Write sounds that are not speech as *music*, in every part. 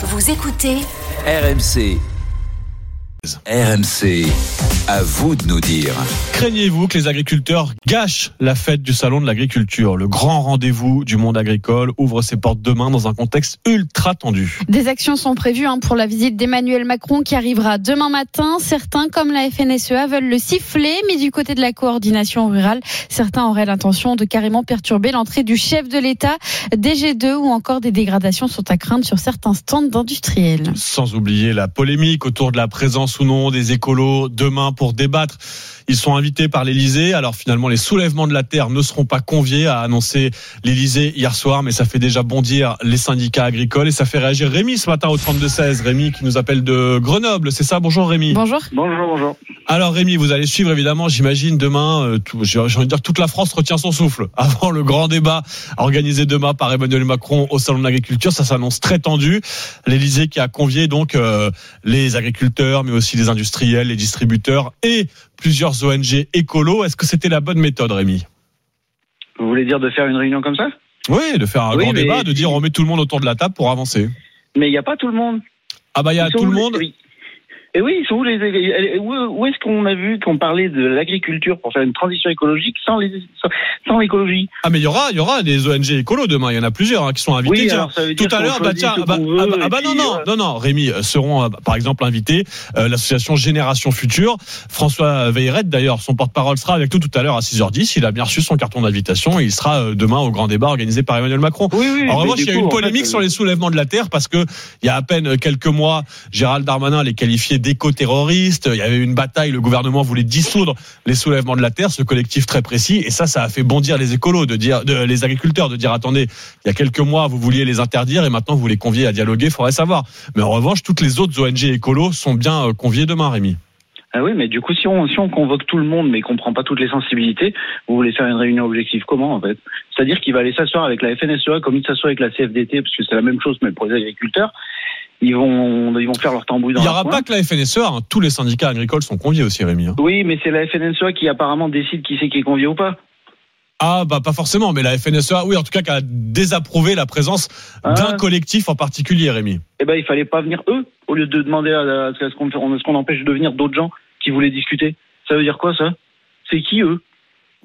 Vous écoutez RMC. RMC. À vous de nous dire. Craignez-vous que les agriculteurs gâchent la fête du salon de l'agriculture? Le grand rendez-vous du monde agricole ouvre ses portes demain dans un contexte ultra tendu. Des actions sont prévues hein, pour la visite d'Emmanuel Macron qui arrivera demain matin. Certains, comme la FNSEA, veulent le siffler, mais du côté de la coordination rurale, certains auraient l'intention de carrément perturber l'entrée du chef de l'État. Des G2 ou encore des dégradations sont à craindre sur certains stands d'industriels. Sans oublier la polémique autour de la présence ou non des écolos demain pour débattre. Ils sont invités par l'Elysée. Alors finalement, les soulèvements de la terre ne seront pas conviés, a annoncé l'Elysée hier soir, mais ça fait déjà bondir les syndicats agricoles et ça fait réagir Rémi ce matin au 32-16. Rémi qui nous appelle de Grenoble, c'est ça? Bonjour Rémi. Bonjour. Bonjour, bonjour. Alors Rémi, vous allez suivre évidemment, j'imagine demain, euh, tout- j'ai envie de dire toute la France retient son souffle *laughs* avant le grand débat organisé demain par Emmanuel Macron au salon de l'agriculture. Ça s'annonce très tendu. L'Elysée qui a convié donc euh, les agriculteurs, mais aussi les industriels, les distributeurs et plusieurs ONG écolos. Est-ce que c'était la bonne méthode, Rémi? Vous voulez dire de faire une réunion comme ça? Oui, de faire un Oui, grand débat, de dire on met tout le monde autour de la table pour avancer. Mais il n'y a pas tout le monde. Ah bah il y a Ils tout le monde. oui. Et oui, où les où, est-ce qu'on a vu qu'on parlait de l'agriculture pour faire une transition écologique sans les sans, sans l'écologie? Ah mais il y aura, il y aura des ONG écolos demain. Il y en a plusieurs hein, qui sont invités. Oui, Tiens, alors ça veut dire Tout à l'heure, bah tiens, ah bah, veut, ah bah- ah bah puis, non, non, euh, non, non, Rémi euh, seront euh, par exemple invités euh, l'association Génération Future. François Veilleret, d'ailleurs, son porte-parole sera avec nous tout à l'heure à 6h10. Il a bien reçu son carton d'invitation et il sera demain au grand débat organisé par Emmanuel Macron. Oui, oui. En revanche, il y a eu une en polémique fait, sur les soulèvements de la terre parce que il y a à peine quelques mois, Gérald Darmanin les qualifiait d'éco-terroristes. Il y avait une bataille, le gouvernement voulait dissoudre les soulèvements de la terre, ce collectif très précis. Et ça, ça a fait bondir les écolos, de dire, les agriculteurs, de dire attendez, il y a quelques mois vous vouliez les interdire et maintenant vous les conviez à dialoguer. Faudrait savoir. Mais en revanche, toutes les autres ONG écolos sont bien euh, conviées demain, Rémi. Ah oui, mais du coup, si on, si on convoque tout le monde, mais qu'on prend pas toutes les sensibilités, vous voulez faire une réunion objective comment, en fait? C'est-à-dire qu'il va aller s'asseoir avec la FNSEA comme il s'assoit avec la CFDT, parce que c'est la même chose, mais pour les agriculteurs. Ils vont, ils vont faire leur tambouille dans Il n'y aura pas que la FNSEA, hein. tous les syndicats agricoles sont conviés aussi, Rémi. hein. Oui, mais c'est la FNSEA qui apparemment décide qui c'est qui est convié ou pas. Ah bah pas forcément, mais la FNSEA, oui, en tout cas, qui a désapprouvé la présence Ah. d'un collectif en particulier, Rémi. eh ben, il fallait pas venir eux, au lieu de demander à, à ce qu'on à ce qu'on empêche de venir d'autres gens qui voulaient discuter. Ça veut dire quoi, ça? C'est qui, eux?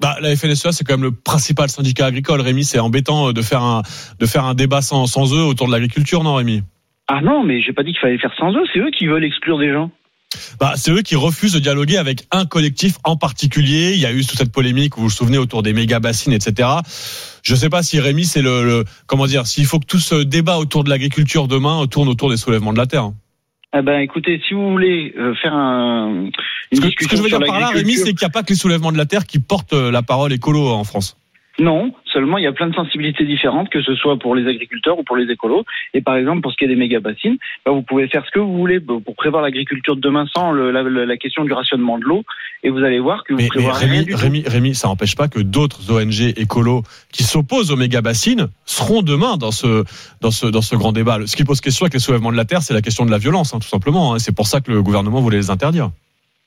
Bah, la FNSEA, c'est quand même le principal syndicat agricole, Rémi. C'est embêtant euh, de faire un, de faire un débat sans, sans eux autour de l'agriculture, non, Rémi? Ah non, mais j'ai pas dit qu'il fallait faire sans eux, c'est eux qui veulent exclure des gens. bah, C'est eux qui refusent de dialoguer avec un collectif en particulier. Il y a eu toute cette polémique, vous vous souvenez, autour des méga bassines, etc. Je sais pas si Rémi, c'est le, le- comment dire, s'il faut que tout ce débat autour de l'agriculture demain tourne autour des soulèvements de la terre. Eh ben, écoutez, si vous voulez euh, faire un, une Ce que, ce que discussion je veux dire par là, Rémi, c'est qu'il n'y a pas que les soulèvements de la terre qui portent euh, la parole écolo en France. Non, seulement il y a plein de sensibilités différentes, que ce soit pour les agriculteurs ou pour les écolos. Et par exemple, pour ce qui est des méga bassines, ben, vous pouvez faire ce que vous voulez pour prévoir l'agriculture de demain sans le- la, question du rationnement de l'eau, et vous allez voir que vous Mais, mais prévoirez rien Rémi, tout. Ça n'empêche pas que d'autres ONG écolos qui s'opposent aux méga bassines seront demain dans ce, dans ce, dans ce grand débat. Ce qui pose question avec les soulèvements de la terre, c'est la question de la violence, hein, tout simplement. hein. C'est pour ça que le gouvernement voulait les interdire.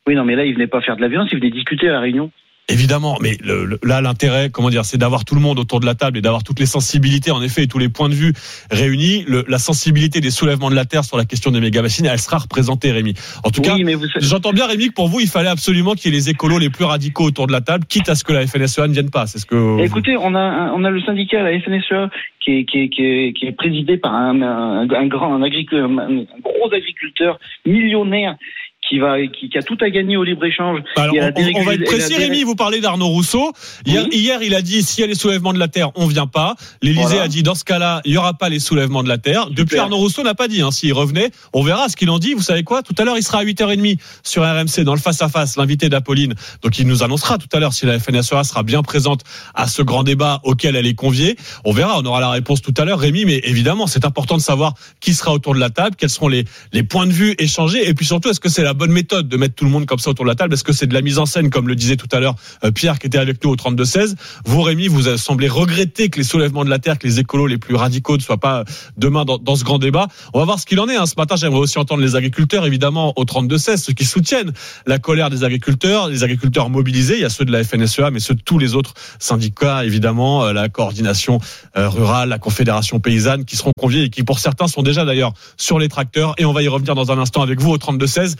Oui, non, mais là, ils venaient pas faire de la violence, ils venaient discuter à la réunion. Évidemment, mais le- le- là, l'intérêt, comment dire, c'est d'avoir tout le monde autour de la table et d'avoir toutes les sensibilités, en effet, et tous les points de vue réunis. Le- la sensibilité des soulèvements de la terre sur la question des méga bassines, elle sera représentée, Rémi. En tout cas, oui, mais vous J'entends bien, Rémi, que pour vous, il fallait absolument qu'il y ait les écolos les plus radicaux autour de la table, quitte à ce que la FNSEA ne vienne pas. C'est ce que. Écoutez, on a on a le syndicat, la FNSEA, qui est qui est, qui est, qui est présidé par un, un, un grand un, agricul- un gros agriculteur millionnaire qui va qui, qui a tout à gagner au libre échange. Alors, a on, va être précis, Rémi. Vous parlez d'Arnaud Rousseau. Hier, Oui. hier, il a dit s'il y a les soulèvements de la terre, on vient pas. L'Élysée Voilà. a dit dans ce cas-là, il y aura pas les soulèvements de la terre. Depuis, Arnaud Rousseau n'a pas dit. Hein, S'il revenait, on verra ce qu'il en dit. Vous savez quoi? Tout à l'heure, il sera à 8h30 sur RMC dans le face à face, l'invité d'Apolline. Donc, il nous annoncera tout à l'heure si la FNSEA sera bien présente à ce grand débat auquel elle est conviée. On verra. On aura la réponse tout à l'heure, Rémi. Mais évidemment, c'est important de savoir qui sera autour de la table, quels seront les les points de vue échangés, et puis surtout, est-ce que c'est la bonne méthode de mettre tout le monde comme ça autour de la table Est-ce que c'est de la mise en scène, comme le disait tout à l'heure euh, Pierre qui était avec nous au 32-16 Vous, Rémi, vous semblé regretter que les soulèvements de la terre, que les écolos les plus radicaux ne soient pas demain dans, ce grand débat. On va voir ce qu'il en est. Hein. Ce matin, j'aimerais aussi entendre les agriculteurs, évidemment, au 32-16, ceux qui soutiennent la colère des agriculteurs, les agriculteurs mobilisés. Il y a ceux de la FNSEA, mais ceux de tous les autres syndicats, évidemment, euh, la coordination euh, rurale, la confédération paysanne, qui seront conviés et qui, pour certains, sont déjà d'ailleurs sur les tracteurs. Et on va y revenir dans un instant avec vous au 32-16.